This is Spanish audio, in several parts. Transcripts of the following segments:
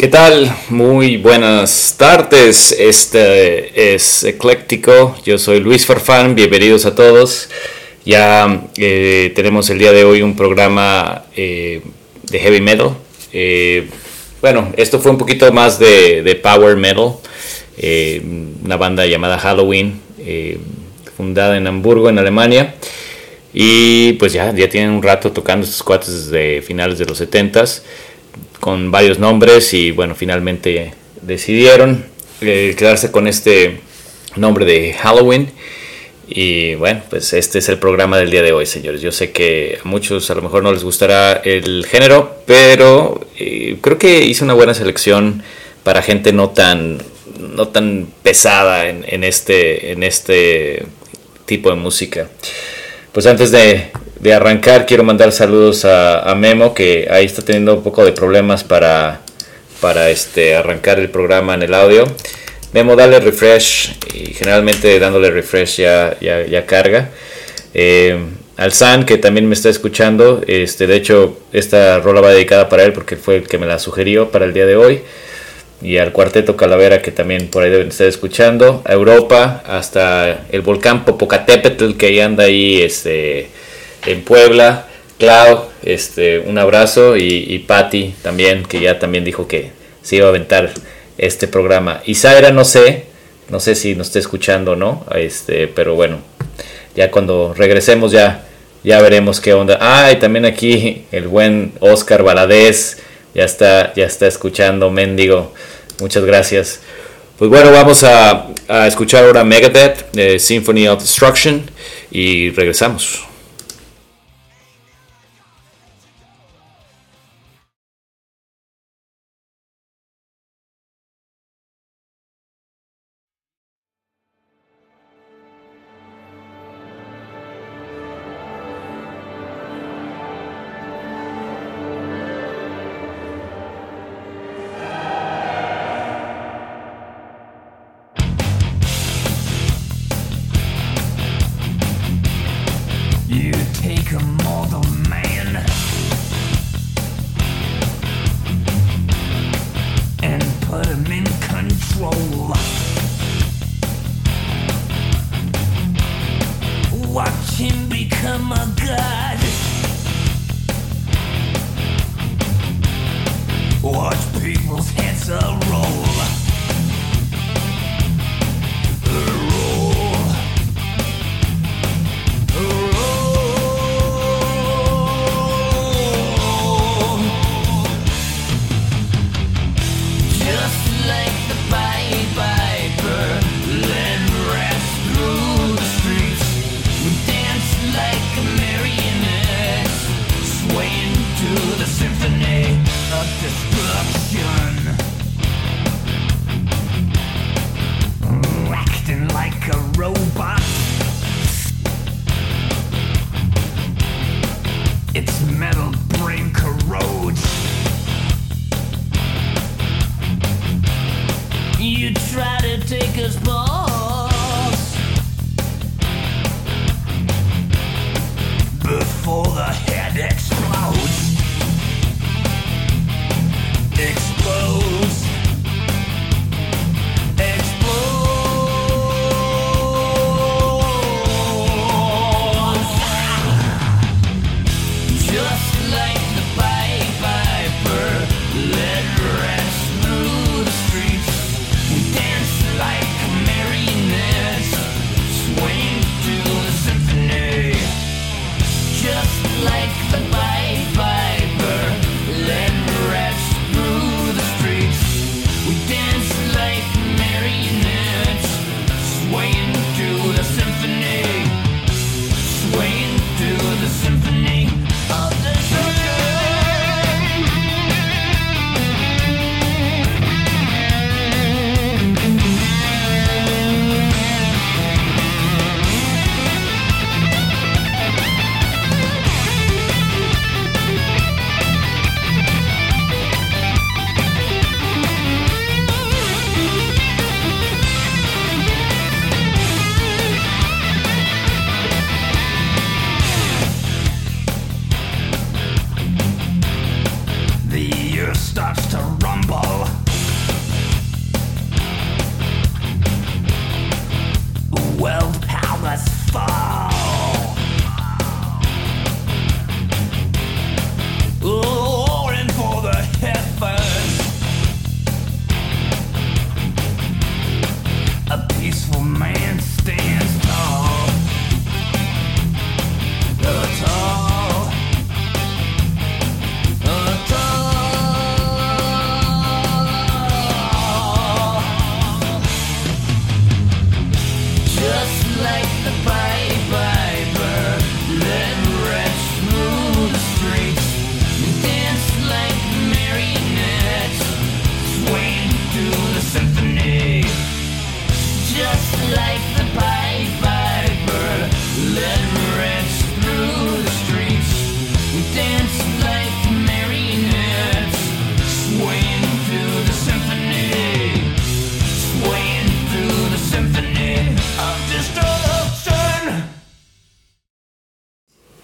¿Qué tal? Muy buenas tardes. Este es Ecléctico. Yo soy Luis Farfán. Bienvenidos a todos. Ya eh, tenemos el día de hoy un programa eh, de heavy metal. Eh, bueno, esto fue un poquito más de, power metal. una banda llamada Halloween, fundada en Hamburgo, en Alemania. Y pues ya, ya tienen un rato tocando estos cuates desde finales de los 70s con varios nombres y bueno, finalmente decidieron eh, quedarse con este nombre de Halloween. Y bueno, pues este es el programa del día de hoy, señores. Yo sé que a muchos a lo mejor no les gustará el género, pero eh, creo que hice una buena selección para gente no tan, no tan pesada en, este, en este tipo de música. Pues antes de, de arrancar, quiero mandar saludos a, Memo, que ahí está teniendo un poco de problemas para, para este, arrancar el programa en el audio. Memo, dale refresh y generalmente dándole refresh ya, ya, carga. Eh, al San, que también me está escuchando, este, de hecho, esta rola va dedicada para él porque fue el que me la sugirió para el día de hoy. Y al cuarteto Calavera, que también por ahí deben estar escuchando. A Europa, hasta el volcán Popocatépetl, que ahí anda ahí, este en Puebla. Clau, este, un abrazo y, Patti también, que ya también dijo que se iba a aventar este programa. Y no sé, no sé si nos está escuchando o no, este, pero bueno, ya cuando regresemos ya, ya veremos qué onda. Ah, y también aquí el buen Oscar Valadez ya está, ya está escuchando, mendigo. Muchas gracias. Pues bueno, vamos a, a escuchar ahora Megadeth, eh, Symphony of Destruction, y regresamos.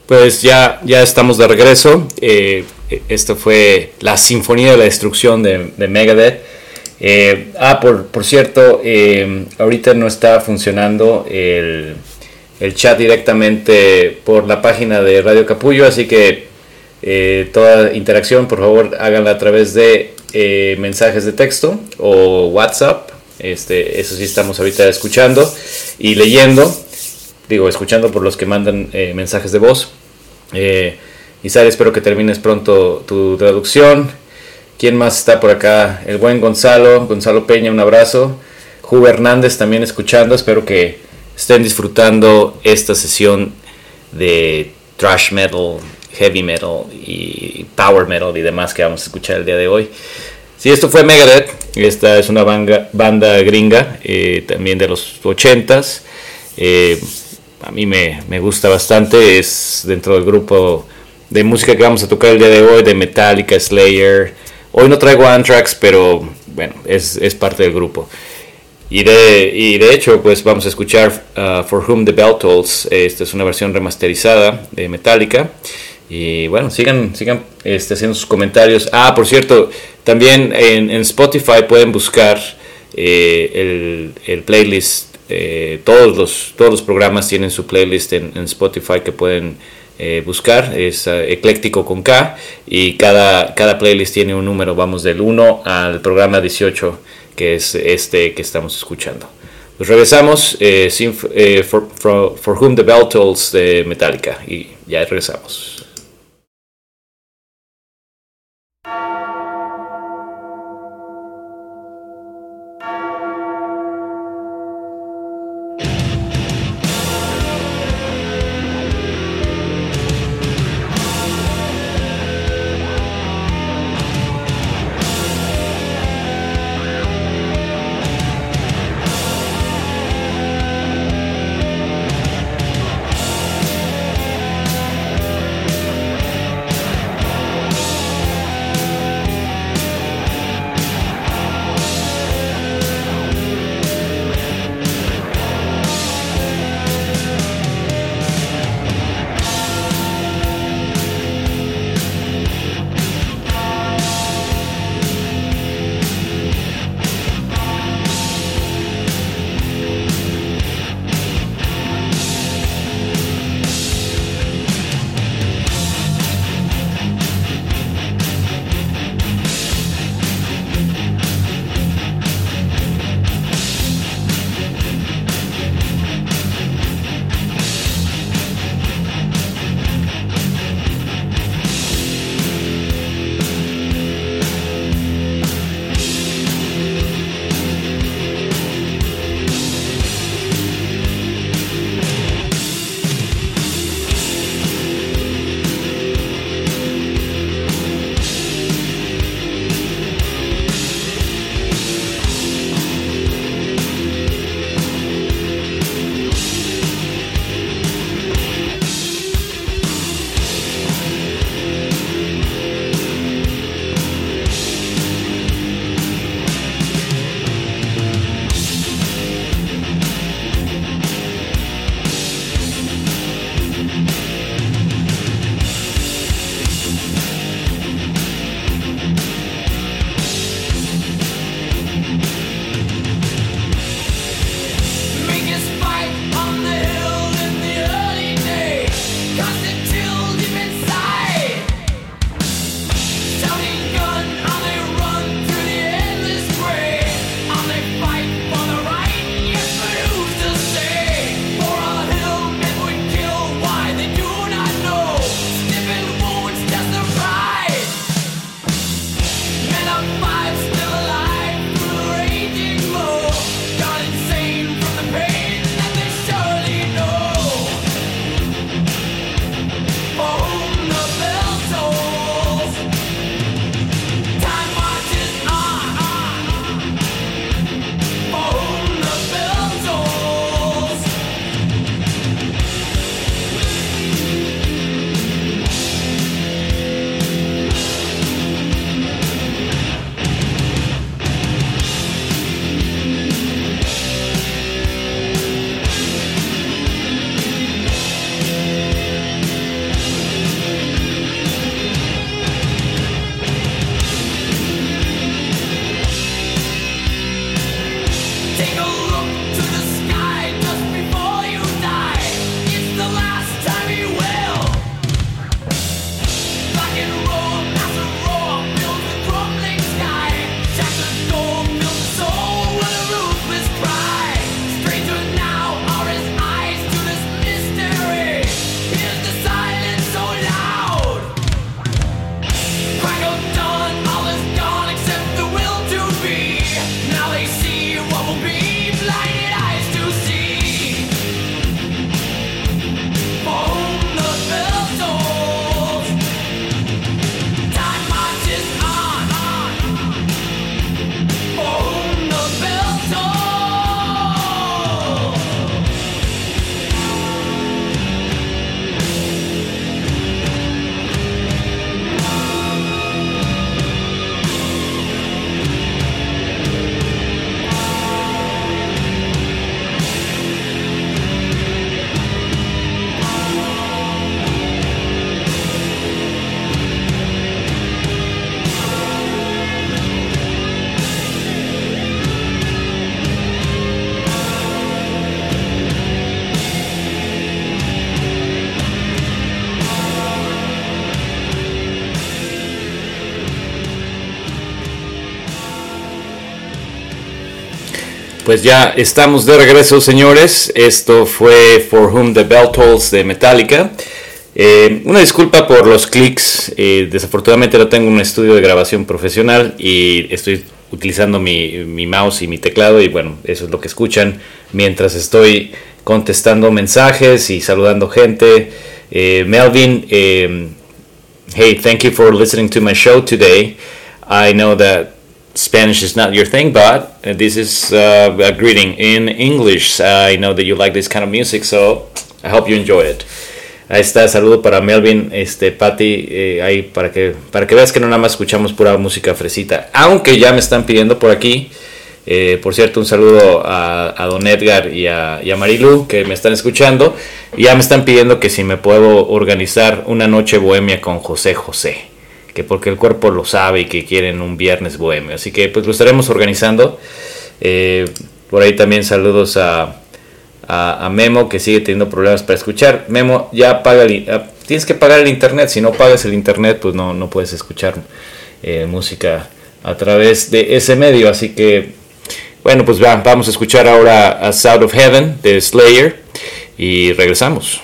Pues ya, ya estamos de regreso. Eh, esto fue la Sinfonía de la Destrucción de, Megadeth. Eh, ah, por, por cierto, eh, ahorita no está funcionando el, el, chat directamente por la página de Radio Capullo, así que toda interacción, por favor, háganla a través de mensajes de texto o WhatsApp. Este, eso sí estamos ahorita escuchando y leyendo digo, escuchando por los que mandan eh, mensajes de voz. Eh, espero que termines pronto tu traducción. ¿Quién más está por acá? El buen Gonzalo, Gonzalo Peña, un abrazo. Juve Hernández también escuchando, espero que estén disfrutando esta sesión de thrash metal, heavy metal y power metal y demás que vamos a escuchar el día de hoy. Si esto fue Megadeth, esta es una banda, gringa, eh, también de los 80s. Eh, a mí me, gusta bastante, es dentro del grupo de música que vamos a tocar el día de hoy, de Metallica, Slayer. Hoy no traigo Anthrax, pero bueno, es, parte del grupo. Y de, y de hecho, pues vamos a escuchar uh, For Whom the Bell Tolls. Esta es una versión remasterizada de Metallica. Y bueno, sigan, sigan este, haciendo sus comentarios. Ah, por cierto, también en, Spotify pueden buscar eh, el, el, playlist eh, todos, los, todos los programas tienen su playlist en, Spotify que pueden eh, buscar, es eh, ecléctico con K y cada, cada playlist tiene un número, vamos del 1 al programa 18 que es este que estamos escuchando. Pues regresamos, for, for, Whom the Bell Tolls de Metallica y ya regresamos. Pues ya estamos de regreso, señores. Esto fue For Whom the Bell Tolls de Metallica. Eh, una disculpa por los clics. Eh, desafortunadamente no tengo un estudio de grabación profesional y estoy utilizando mi, mouse y mi teclado. Y bueno, eso es lo que escuchan mientras estoy contestando mensajes y saludando gente. Eh, Melvin, hey, thank you for listening to my show today. I know that Spanish is not your thing, but this is uh, a greeting in English. I know that you like this kind of music, so I hope you enjoy it. Ahí está, saludo para Melvin, este, Patty, eh, ahí para que, para que veas que no nada más escuchamos pura música fresita. Aunque ya me están pidiendo por aquí, eh, por cierto, un saludo a, Don Edgar y a, y a, Marilu que me están escuchando. Ya me están pidiendo que si me puedo organizar una noche bohemia con José José que porque el cuerpo lo sabe y que quieren un viernes bohemio. Así que pues lo estaremos organizando. Eh, por ahí también saludos a, a, Memo que sigue teniendo problemas para escuchar. Memo, ya paga el, ah, tienes que pagar el internet. Si no pagas el internet, pues no, no puedes escuchar eh, música a través de ese medio. Así que, bueno, pues vamos a escuchar ahora a South of Heaven de Slayer y regresamos.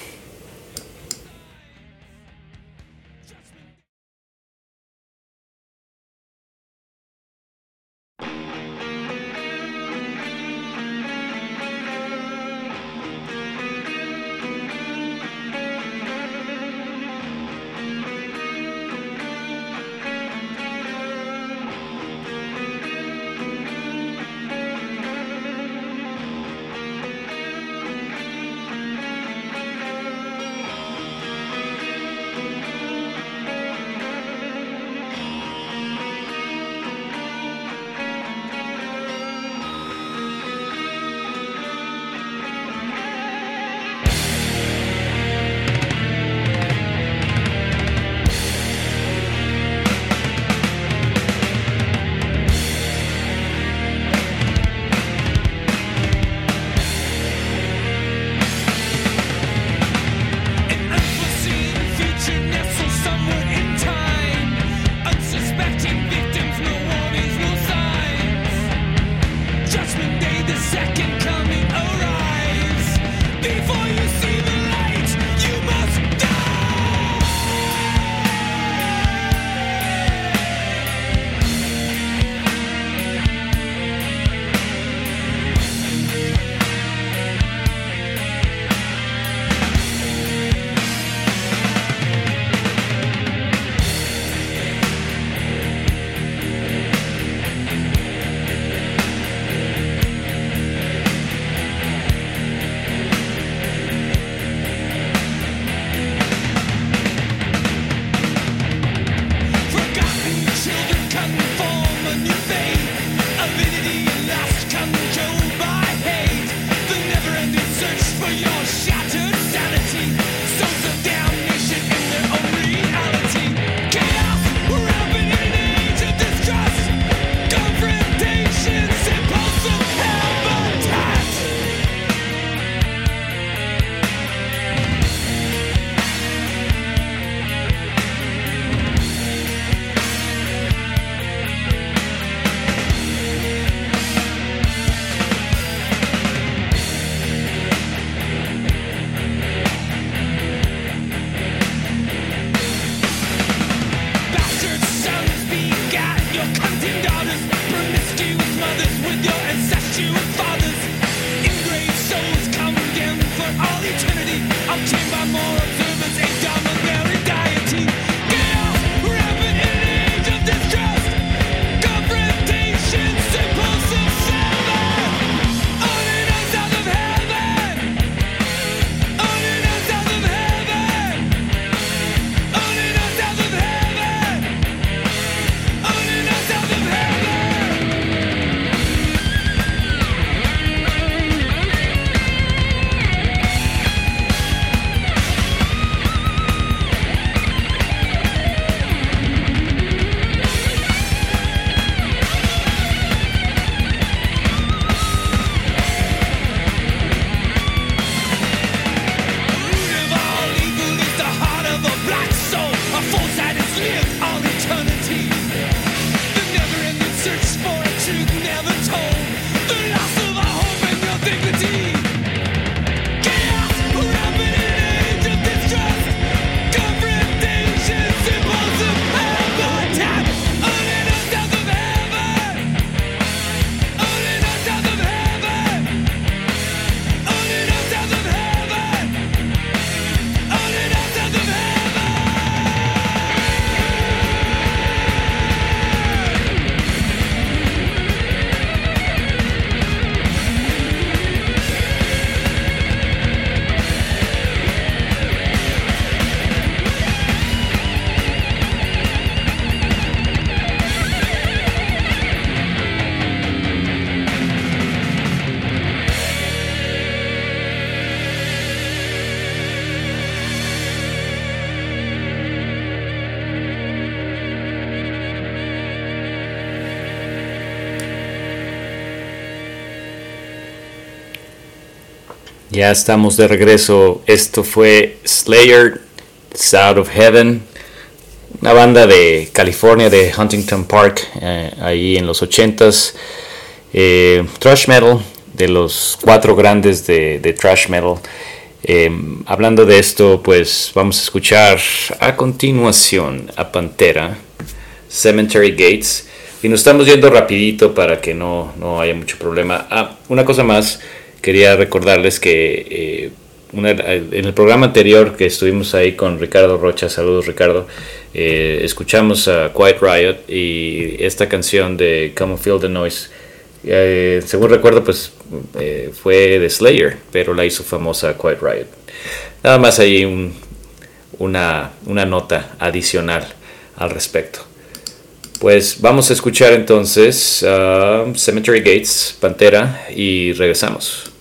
Ya estamos de regreso. Esto fue Slayer, South of Heaven, una banda de California, de Huntington Park, eh, ahí en los 80s. Eh, thrash metal, de los cuatro grandes de, de thrash metal. Eh, hablando de esto, pues vamos a escuchar a continuación a Pantera, Cemetery Gates. Y nos estamos yendo rapidito para que no, no haya mucho problema. Ah, una cosa más quería recordarles que eh, en el programa anterior que estuvimos ahí con Ricardo Rocha, saludos Ricardo, eh, escuchamos a Quiet Riot y esta canción de Come Feel the Noise, eh, según recuerdo, pues fue de Slayer, pero la hizo famosa Quiet Riot. Nada más ahí una, una nota adicional al respecto. Pues vamos a escuchar entonces uh, Cemetery Gates, Pantera, y regresamos.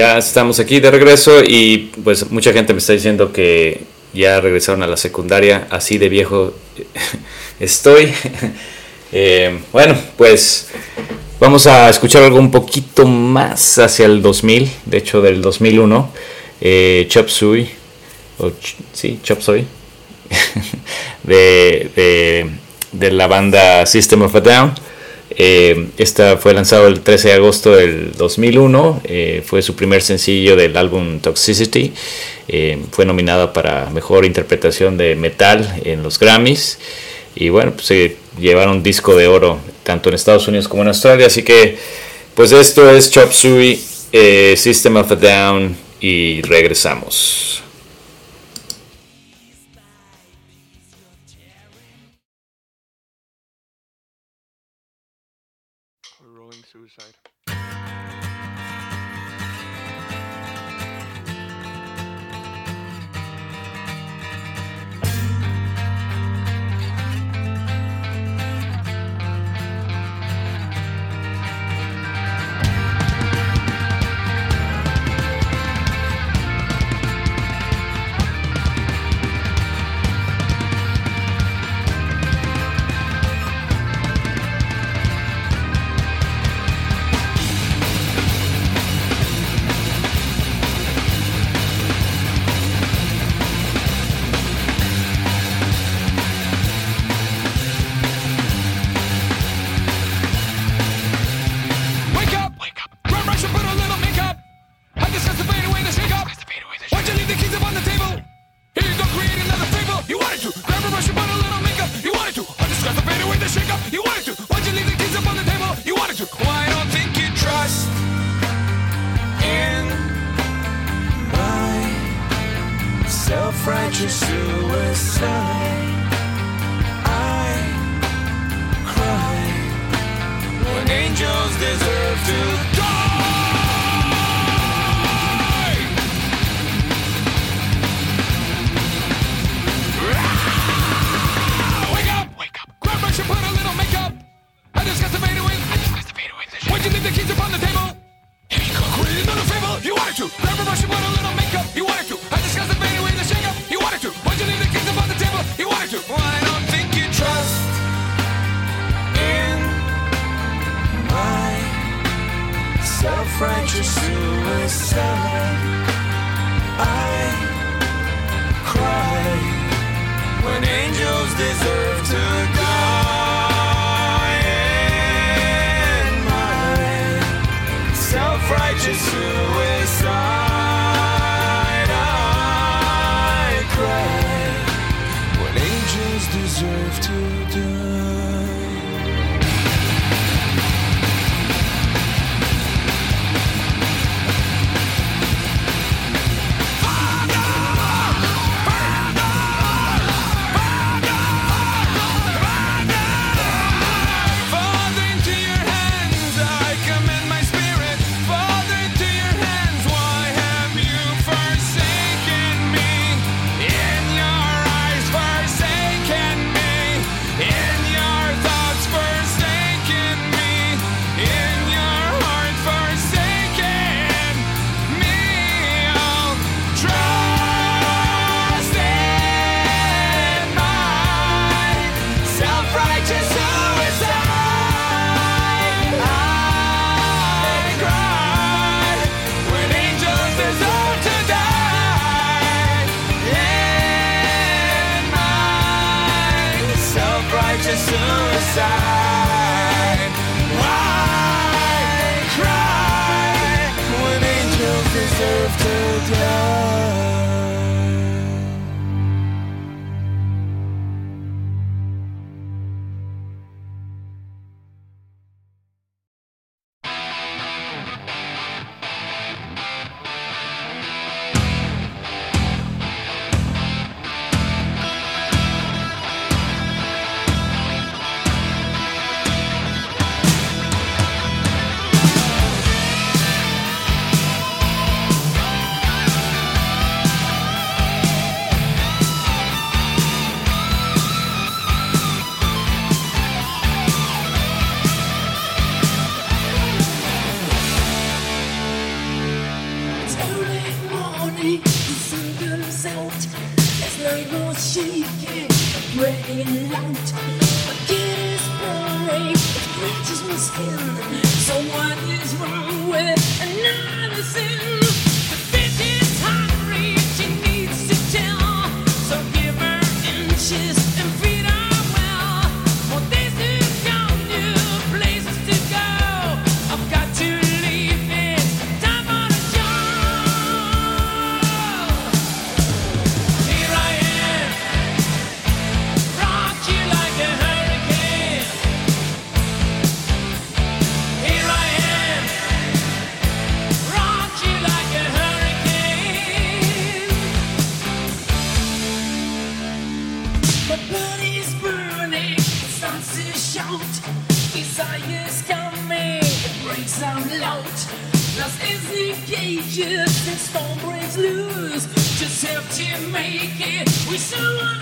Ya estamos aquí de regreso y pues mucha gente me está diciendo que ya regresaron a la secundaria, así de viejo estoy. Eh, bueno, pues vamos a escuchar algo un poquito más hacia el 2000, de hecho del 2001, eh, Chop Suey, sí, Chop Suey, de, de la banda System of a Down. Eh, esta fue lanzado el 13 de agosto del 2001, eh, fue su primer sencillo del álbum Toxicity, eh, fue nominada para Mejor Interpretación de Metal en los Grammys y bueno, pues se llevaron disco de oro tanto en Estados Unidos como en Australia, así que pues esto es Chop Suey, System of a Down y regresamos. body. There's no more shaking, breaking out. My kid is it my skin. So what is wrong with another sin? She needs to tell, so give her inches. someone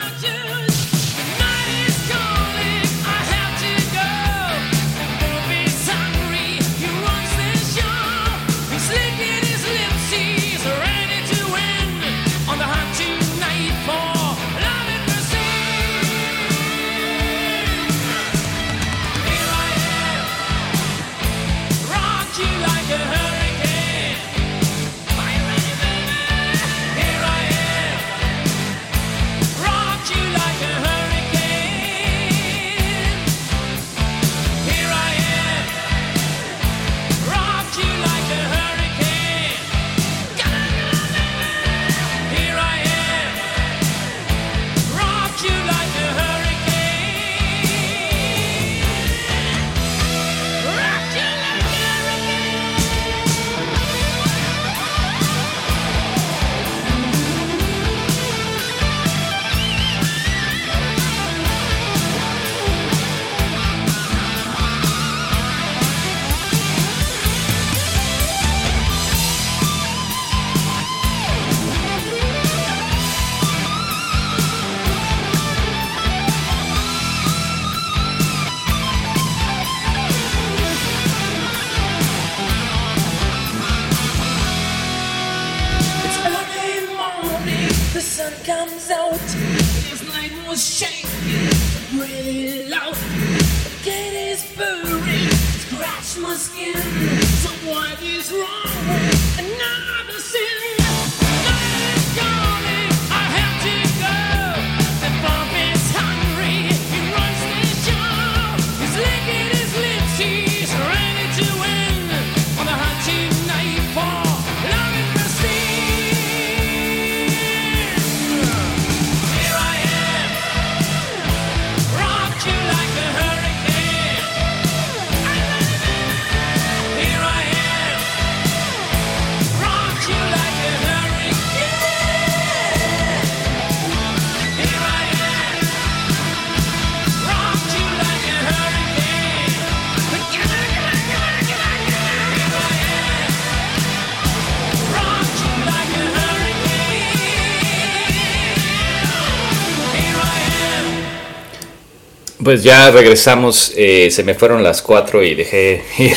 pues ya regresamos. Eh, se me fueron las cuatro y dejé ir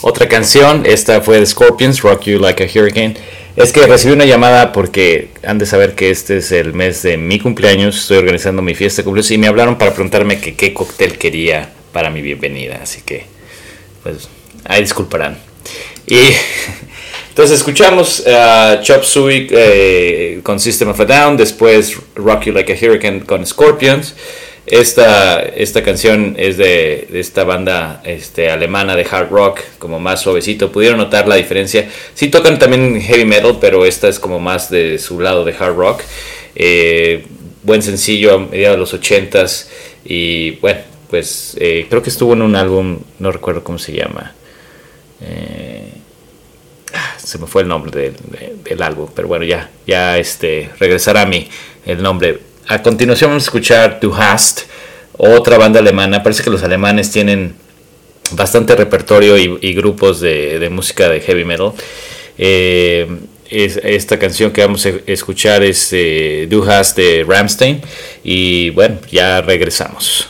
otra canción. Esta fue de Scorpions, Rock You Like a Hurricane. Es que recibí una llamada porque han de saber que este es el mes de mi cumpleaños. Estoy organizando mi fiesta de cumpleaños y me hablaron para preguntarme que qué cóctel quería para mi bienvenida. Así que, pues, ahí disculparán. Y entonces escuchamos uh, Chop Suey eh, con System of a Down, después Rock You Like a Hurricane con Scorpions. Esta, esta canción es de, esta banda este, alemana de hard rock, como más suavecito. ¿Pudieron notar la diferencia? Sí tocan también heavy metal, pero esta es como más de su lado de hard rock. Eh, buen sencillo a mediados de los 80s. Y bueno, pues eh, creo que estuvo en un álbum, no recuerdo cómo se llama. Eh, ah, se me fue el nombre del álbum, pero bueno, ya, ya este, regresará a mí el nombre a continuación vamos a escuchar Du Hast, otra banda alemana. Parece que los alemanes tienen bastante repertorio y, grupos de, música de heavy metal. Eh, esta canción que vamos a escuchar es eh, Du Hast de Ramstein. Y bueno, ya regresamos.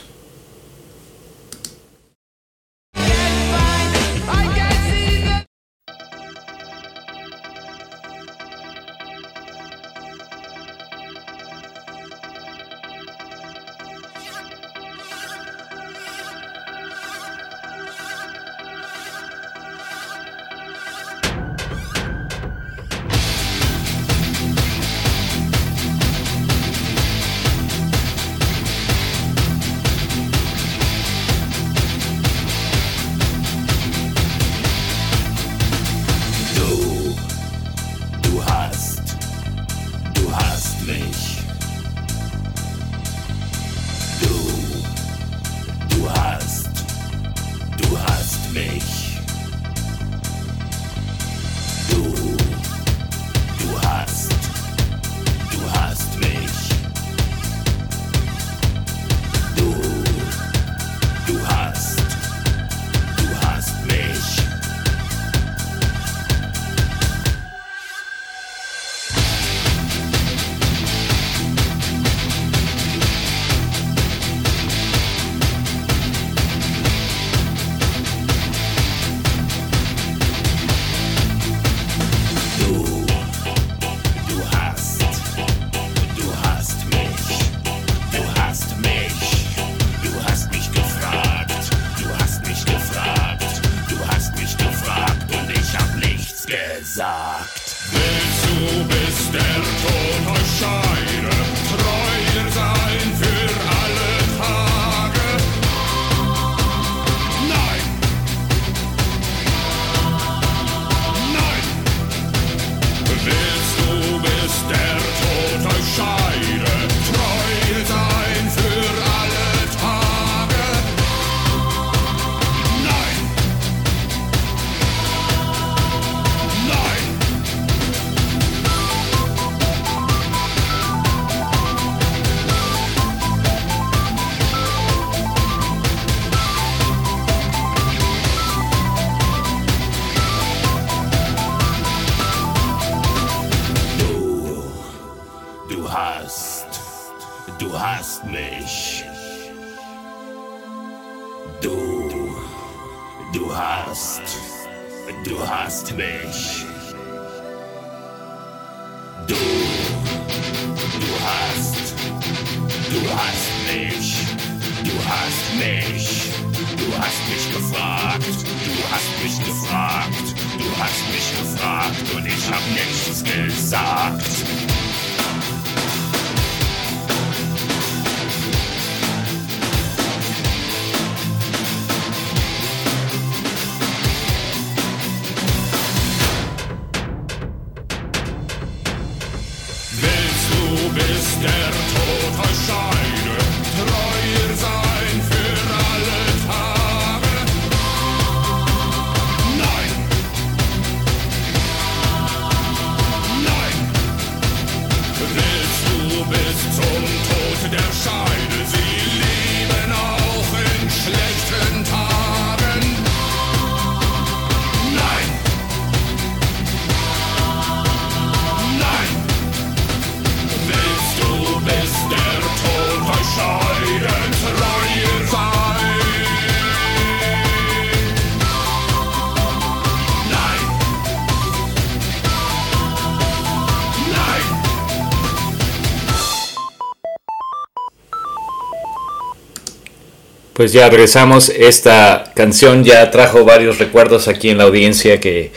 Pues ya regresamos. Esta canción ya trajo varios recuerdos aquí en la audiencia que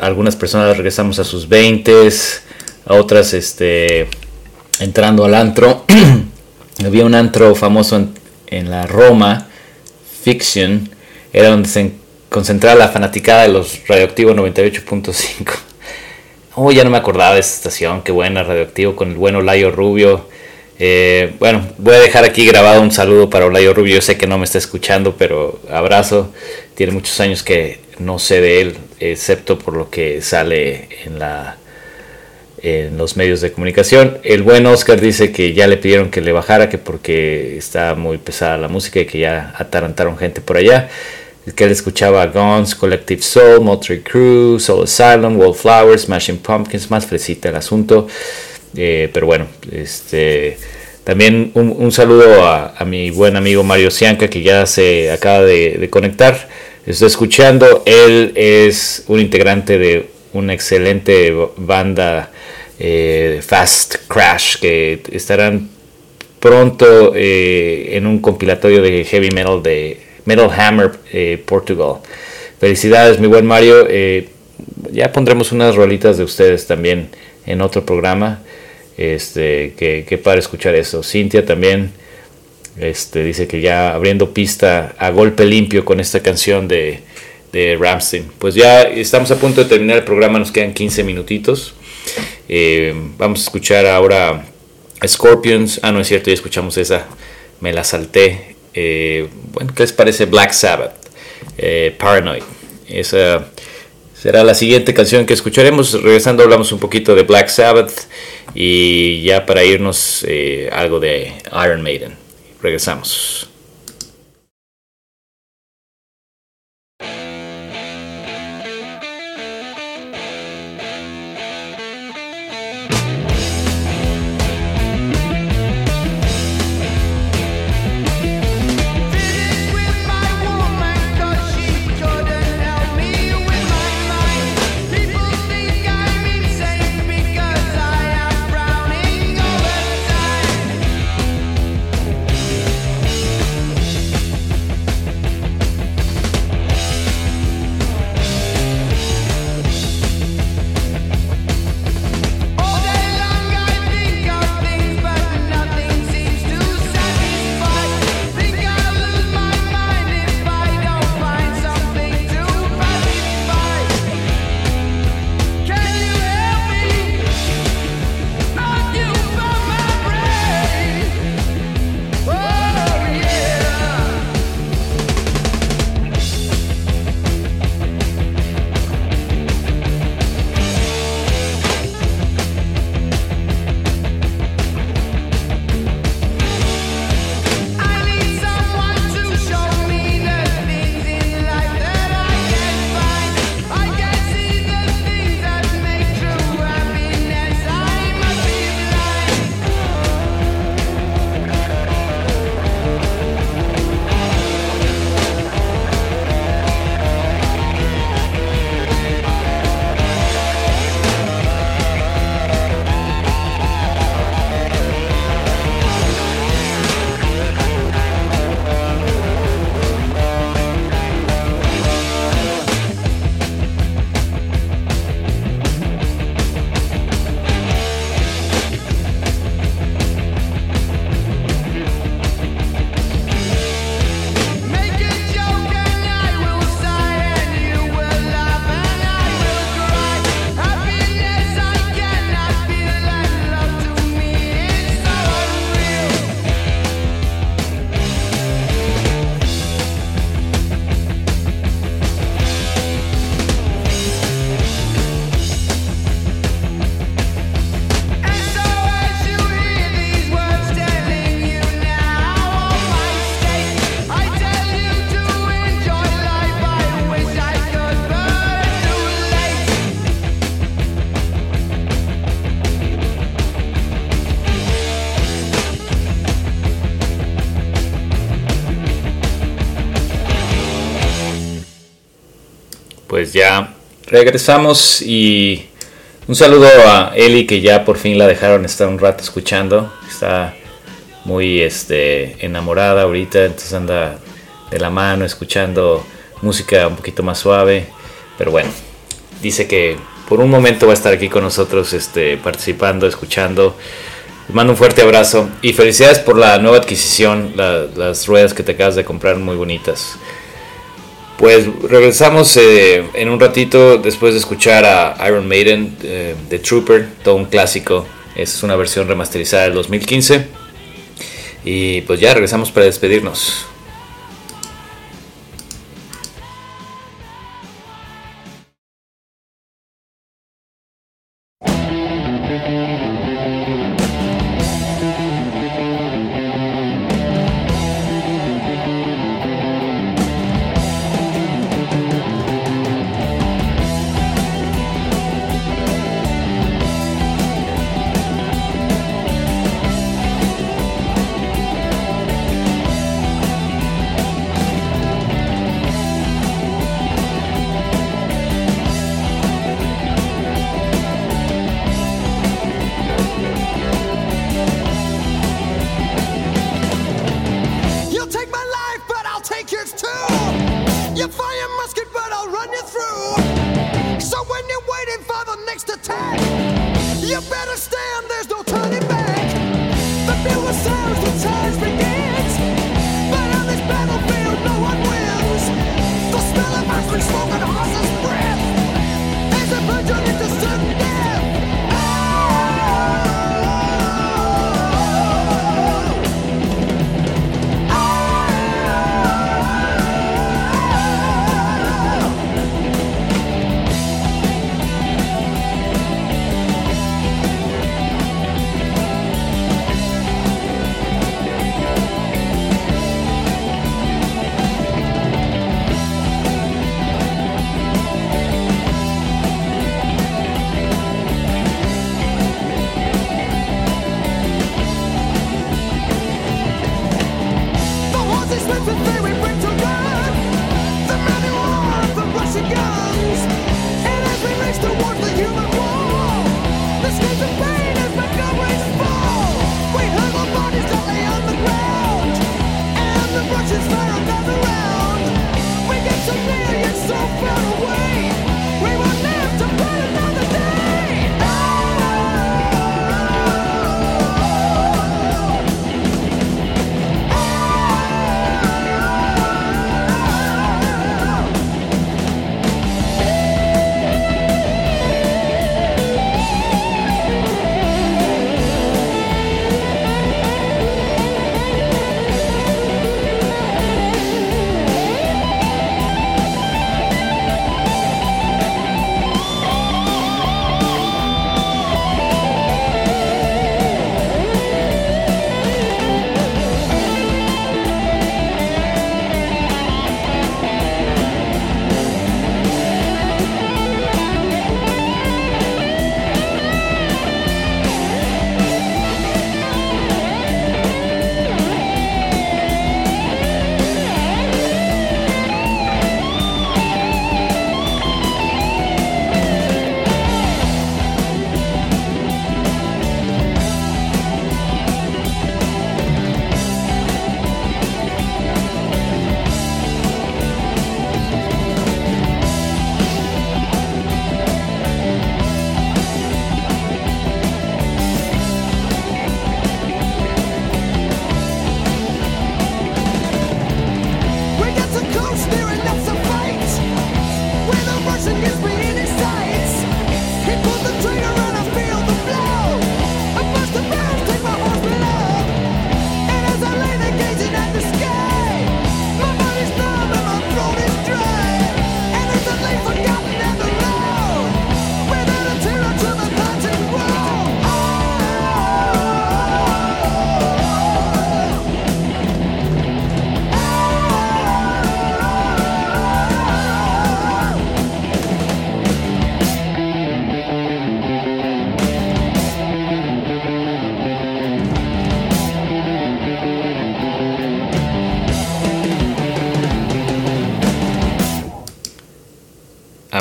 algunas personas regresamos a sus 20, a otras este, entrando al antro. Había un antro famoso en, la Roma, Fiction, era donde se concentraba la fanaticada de los Radioactivo 98.5. Oh, ya no me acordaba de esta estación, qué buena, Radioactivo, con el bueno Layo Rubio. Eh, bueno, voy a dejar aquí grabado un saludo para Olayo Rubio. Yo sé que no me está escuchando, pero abrazo. Tiene muchos años que no sé de él, excepto por lo que sale en la en los medios de comunicación. El buen Oscar dice que ya le pidieron que le bajara, que porque está muy pesada la música y que ya atarantaron gente por allá. Que él escuchaba Guns, Collective Soul, Motley Crue, Soul Asylum, Wallflowers, Smashing Pumpkins, más fresita el asunto. Eh, pero bueno, este, también un, saludo a, mi buen amigo Mario Cianca que ya se acaba de, conectar. Estoy escuchando, él es un integrante de una excelente banda eh, Fast Crash que estarán pronto eh, en un compilatorio de heavy metal de Metal Hammer Portugal. Felicidades, mi buen Mario. ya pondremos unas rolitas de ustedes también en otro programa. Este, que, para escuchar eso. Cintia también este, dice que ya abriendo pista a golpe limpio con esta canción de, de Ramstein. Pues ya estamos a punto de terminar el programa, nos quedan 15 minutitos. Eh, vamos a escuchar ahora Scorpions. Ah, no es cierto, ya escuchamos esa, me la salté. Eh, bueno, ¿qué les parece Black Sabbath? Eh, Paranoid. Esa será la siguiente canción que escucharemos. Regresando hablamos un poquito de Black Sabbath y ya para irnos eh, algo de Iron Maiden. Regresamos. Ya regresamos y un saludo a Eli que ya por fin la dejaron estar un rato escuchando. Está muy este, enamorada ahorita, entonces anda de la mano escuchando música un poquito más suave. Pero bueno, dice que por un momento va a estar aquí con nosotros este, participando, escuchando. Mando un fuerte abrazo y felicidades por la nueva adquisición, las ruedas que te acabas de comprar muy bonitas. Pues regresamos eh, en un ratito después de escuchar a Iron Maiden, eh, The Trooper, todo un clásico. Es una versión remasterizada del 2015. Y pues ya regresamos para despedirnos.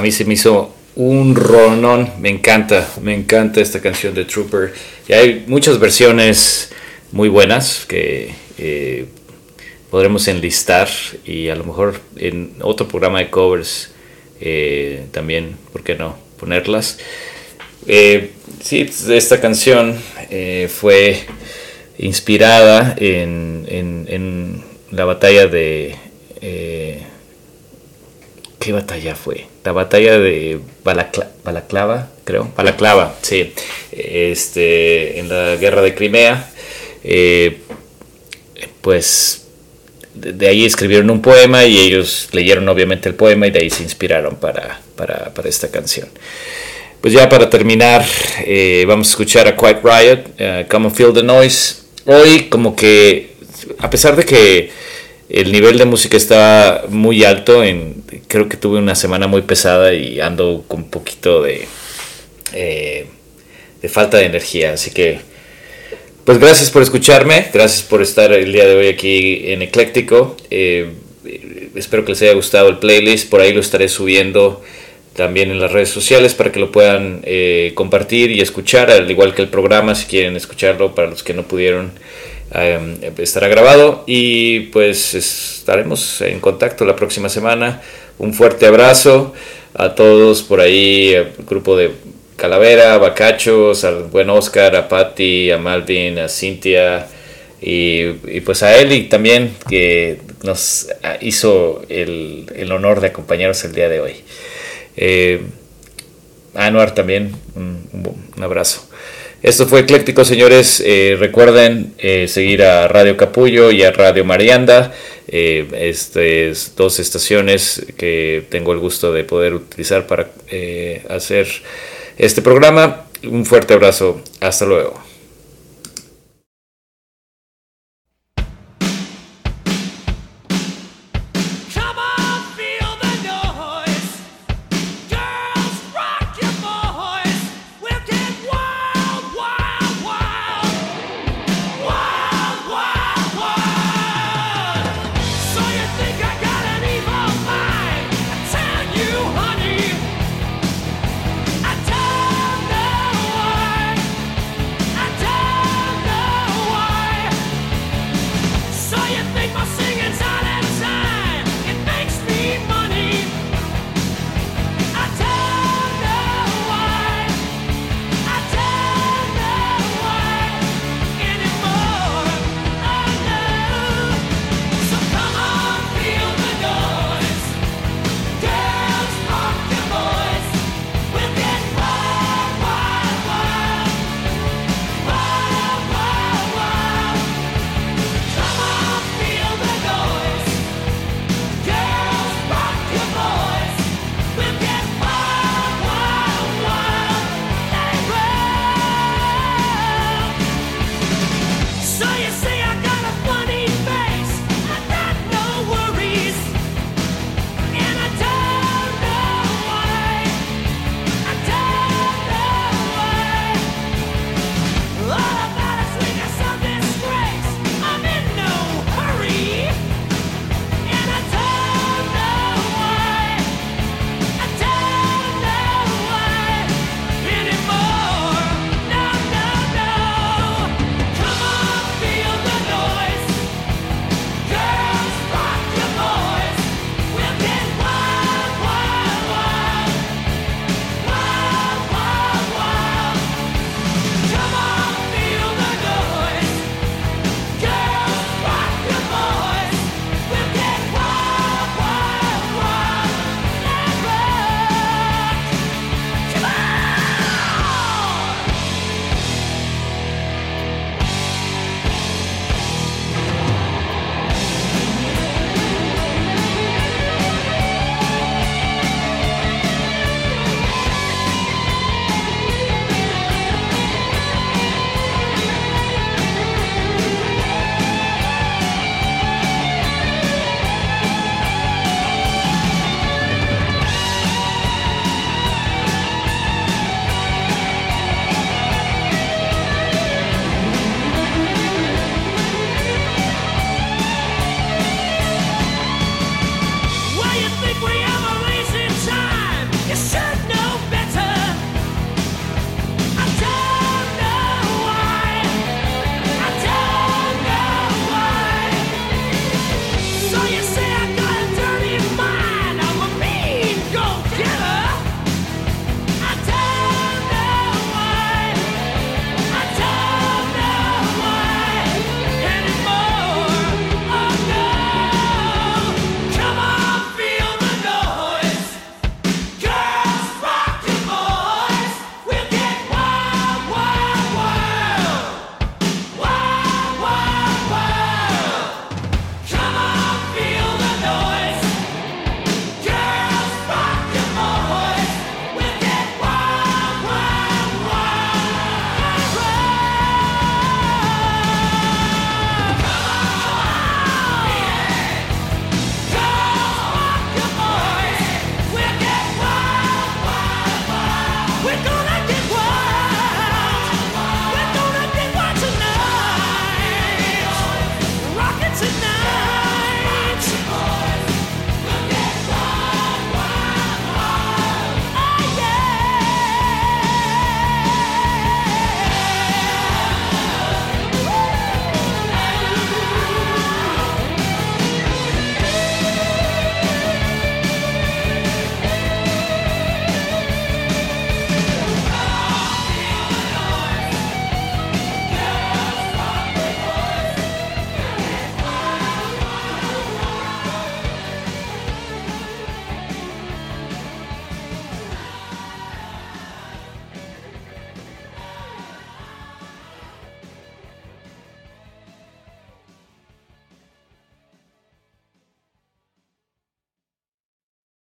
Mí se me hizo un ronón, me encanta, me encanta esta canción de Trooper. Y hay muchas versiones muy buenas que eh, podremos enlistar y a lo mejor en otro programa de covers eh, también, ¿por qué no? Ponerlas. Eh, sí, esta canción fue inspirada en, en, la batalla de... ¿Qué batalla fue? La batalla de Balaclava, creo. Balaclava, sí. Este, en la guerra de Crimea. Eh, pues de ahí escribieron un poema y ellos leyeron obviamente el poema y de ahí se inspiraron para, para, esta canción. Pues ya para terminar, eh, vamos a escuchar a Quiet Riot, uh, Come and Feel the Noise. Hoy como que, a pesar de que el nivel de música está muy alto. En, creo que tuve una semana muy pesada y ando con un poquito de, eh, de falta de energía. Así que, pues gracias por escucharme. Gracias por estar el día de hoy aquí en Ecléctico. Eh, espero que les haya gustado el playlist. Por ahí lo estaré subiendo también en las redes sociales para que lo puedan eh, compartir y escuchar, al igual que el programa, si quieren escucharlo, para los que no pudieron Em, estará grabado y pues estaremos en contacto la próxima semana. Un fuerte abrazo a todos por ahí, el grupo de Calavera, Bacachos, al buen Oscar, a Patti, a Malvin, a Cintia y, pues a Eli también que nos hizo el, honor de acompañarnos el día de hoy. Eh, a Anuar también, un abrazo. Esto fue Ecléctico, señores. Eh, recuerden eh, seguir a Radio Capullo y a Radio Marianda. Eh, estas dos estaciones que tengo el gusto de poder utilizar para hacer este programa. Un fuerte abrazo. Hasta luego.